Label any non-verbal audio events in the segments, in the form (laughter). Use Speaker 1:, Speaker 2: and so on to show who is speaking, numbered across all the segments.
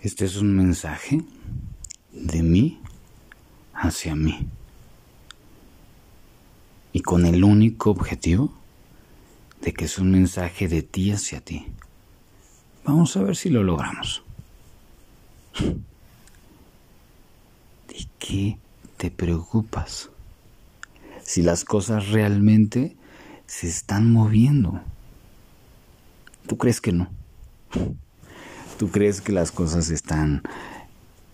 Speaker 1: Este es un mensaje de mí hacia mí. Y con el único objetivo de que es un mensaje de ti hacia ti. Vamos a ver si lo logramos. ¿De qué te preocupas? Si las cosas realmente se están moviendo. ¿Tú crees que no? ¿Tú crees que las cosas están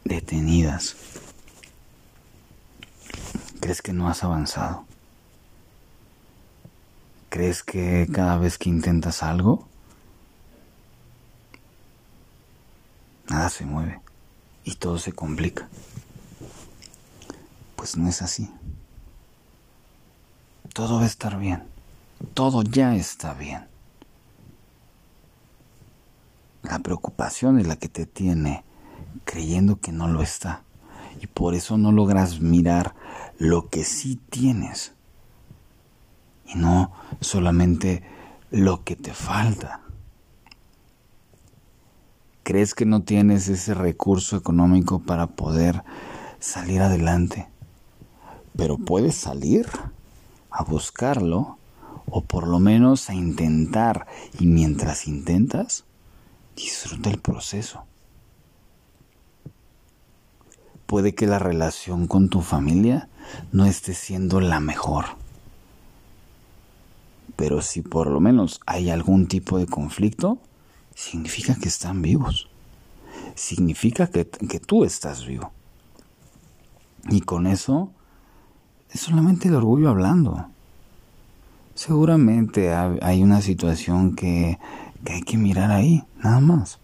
Speaker 1: detenidas? ¿Crees que no has avanzado? ¿Crees que cada vez que intentas algo, nada se mueve y todo se complica? Pues no es así. Todo va a estar bien. Todo ya está bien. La preocupación es la que te tiene creyendo que no lo está. Y por eso no logras mirar lo que sí tienes. Y no solamente lo que te falta. Crees que no tienes ese recurso económico para poder salir adelante. Pero puedes salir a buscarlo o por lo menos a intentar. Y mientras intentas, Disfruta el proceso. Puede que la relación con tu familia no esté siendo la mejor. Pero si por lo menos hay algún tipo de conflicto, significa que están vivos. Significa que, que tú estás vivo. Y con eso es solamente el orgullo hablando. Seguramente hay una situación que que hay que mirar ahí, nada más.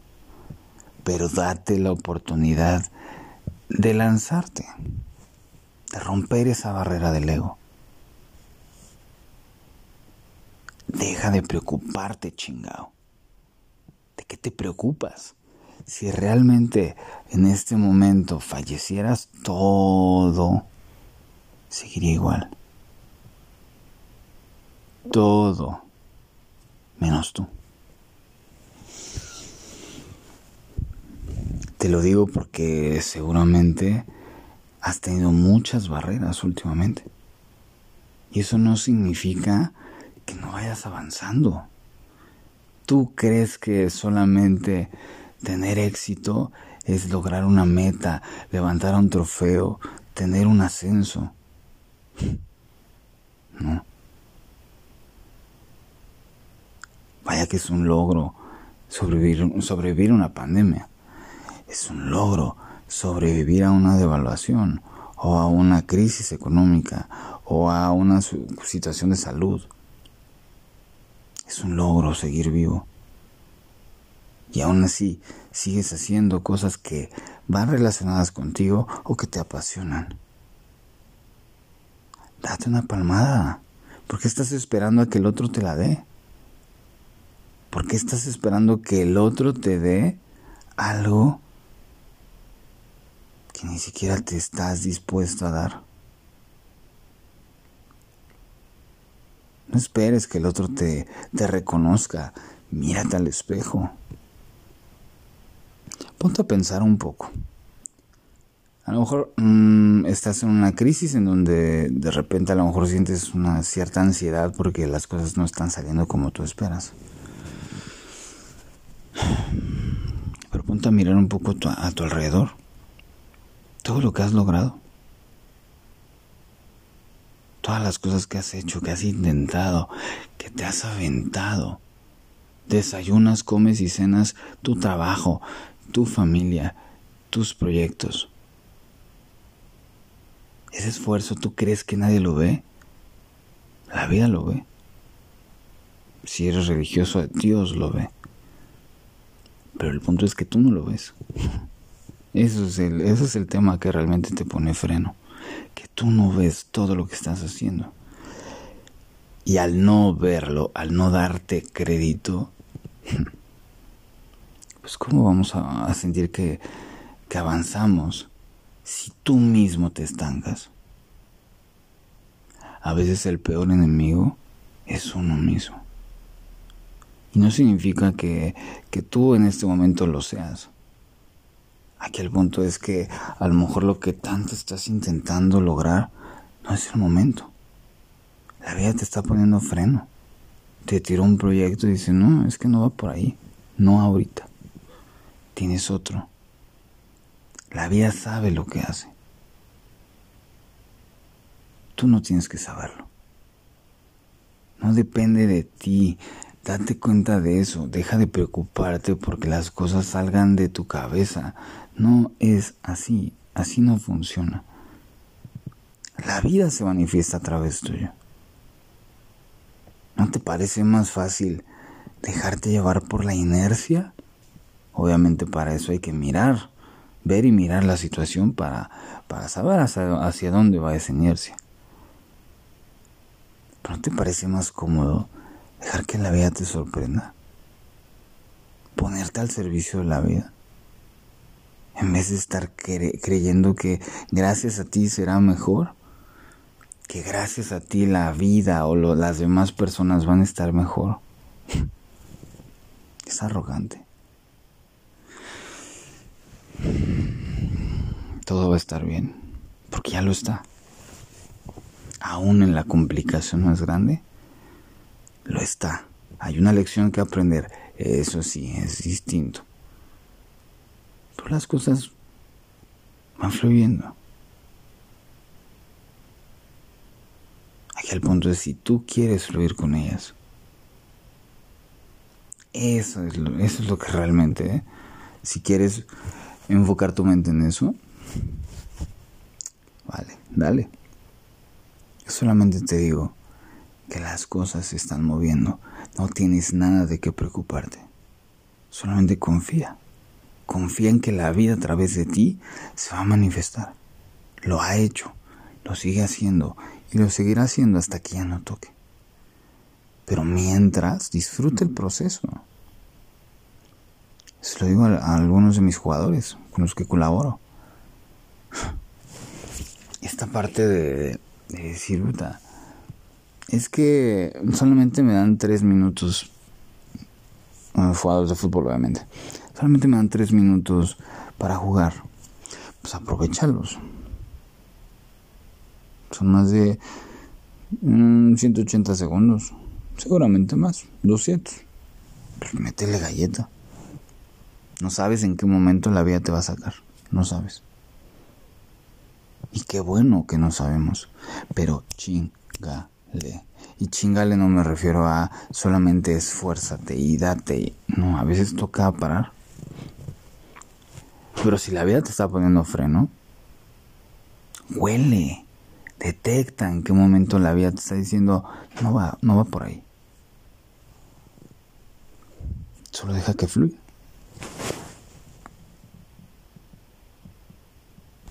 Speaker 1: Pero date la oportunidad de lanzarte, de romper esa barrera del ego. Deja de preocuparte, chingao. ¿De qué te preocupas? Si realmente en este momento fallecieras, todo seguiría igual. Todo menos tú. Te lo digo porque seguramente has tenido muchas barreras últimamente. Y eso no significa que no vayas avanzando. Tú crees que solamente tener éxito es lograr una meta, levantar un trofeo, tener un ascenso. (laughs) No. Vaya que es un logro sobrevivir, sobrevivir una pandemia es un logro sobrevivir a una devaluación o a una crisis económica o a una situación de salud. Es un logro seguir vivo. Y aún así sigues haciendo cosas que van relacionadas contigo o que te apasionan. Date una palmada. ¿Por qué estás esperando a que el otro te la dé? ¿Por qué estás esperando que el otro te dé algo ni siquiera te estás dispuesto a dar. No esperes que el otro te, te reconozca. Mírate al espejo. Ponte a pensar un poco. A lo mejor mm, estás en una crisis en donde de repente a lo mejor sientes una cierta ansiedad porque las cosas no están saliendo como tú esperas. Pero ponte a mirar un poco a tu alrededor todo lo que has logrado, todas las cosas que has hecho, que has intentado, que te has aventado. Desayunas, comes y cenas tu trabajo, tu familia, tus proyectos. Ese esfuerzo, ¿tú crees que nadie lo ve? La vida lo ve. Si eres religioso, Dios lo ve. Pero el punto es que tú no lo ves. Eso es, el, es el tema que realmente te pone freno. Que tú no ves todo lo que estás haciendo. Y al no verlo, al no darte crédito, (laughs) pues ¿cómo vamos a, sentir que, que avanzamos si tú mismo te estancas? A veces el peor enemigo es uno mismo. Y no significa que, que tú en este momento lo seas Aquí el punto es que a lo mejor lo que tanto estás intentando lograr no es el momento. La vida te está poniendo freno. Te tiró un proyecto y dice, no, es que no va por ahí. No ahorita. Tienes otro. La vida sabe lo que hace. Tú no tienes que saberlo. No depende de ti. Date cuenta de eso. Deja de preocuparte porque las cosas salgan de tu cabeza. No es así. Así no funciona. La vida se manifiesta a través tuyo. ¿No te parece más fácil dejarte llevar por la inercia? Obviamente para eso hay que mirar, ver y mirar la situación para, para saber hacia, hacia dónde va esa inercia. ¿No te parece más cómodo dejar que la vida te sorprenda? Ponerte al servicio de la vida. En vez de estar creyendo que gracias a ti será mejor, que gracias a ti la vida o las demás personas van a estar mejor. (laughs) Es arrogante. Todo va a estar bien, porque ya lo está aún en la complicación más grande, lo está. Hay una lección que aprender, eso sí, es distinto. Pero las cosas van fluyendo. Aquí el punto es si tú quieres fluir con ellas. Eso es lo, eso es lo que realmente, ¿eh? si quieres enfocar tu mente en eso, vale, dale. Solamente te digo que las cosas se están moviendo. No tienes nada de qué preocuparte. Solamente confía. Confía en que la vida a través de ti se va a manifestar. Lo ha hecho, lo sigue haciendo y lo seguirá haciendo hasta que ya no toque. Pero mientras, disfrute el proceso. Se lo digo a, algunos de mis jugadores con los que colaboro. Esta parte de, de decir, es que solamente me dan tres minutos, bueno, jugadores de fútbol obviamente, solamente me dan tres minutos para jugar, pues aprovecharlos. Son más de 180 mm, segundos, seguramente más, 200. Pues métele galleta. No sabes en qué momento la vida te va a sacar, no sabes. Y qué bueno que no sabemos. Pero chingale. Y chingale no me refiero a solamente esfuérzate y date. No, a veces toca parar. Pero si la vida te está poniendo freno, huele. Detecta en qué momento la vida te está diciendo, no va, no va por ahí. Solo deja que fluya.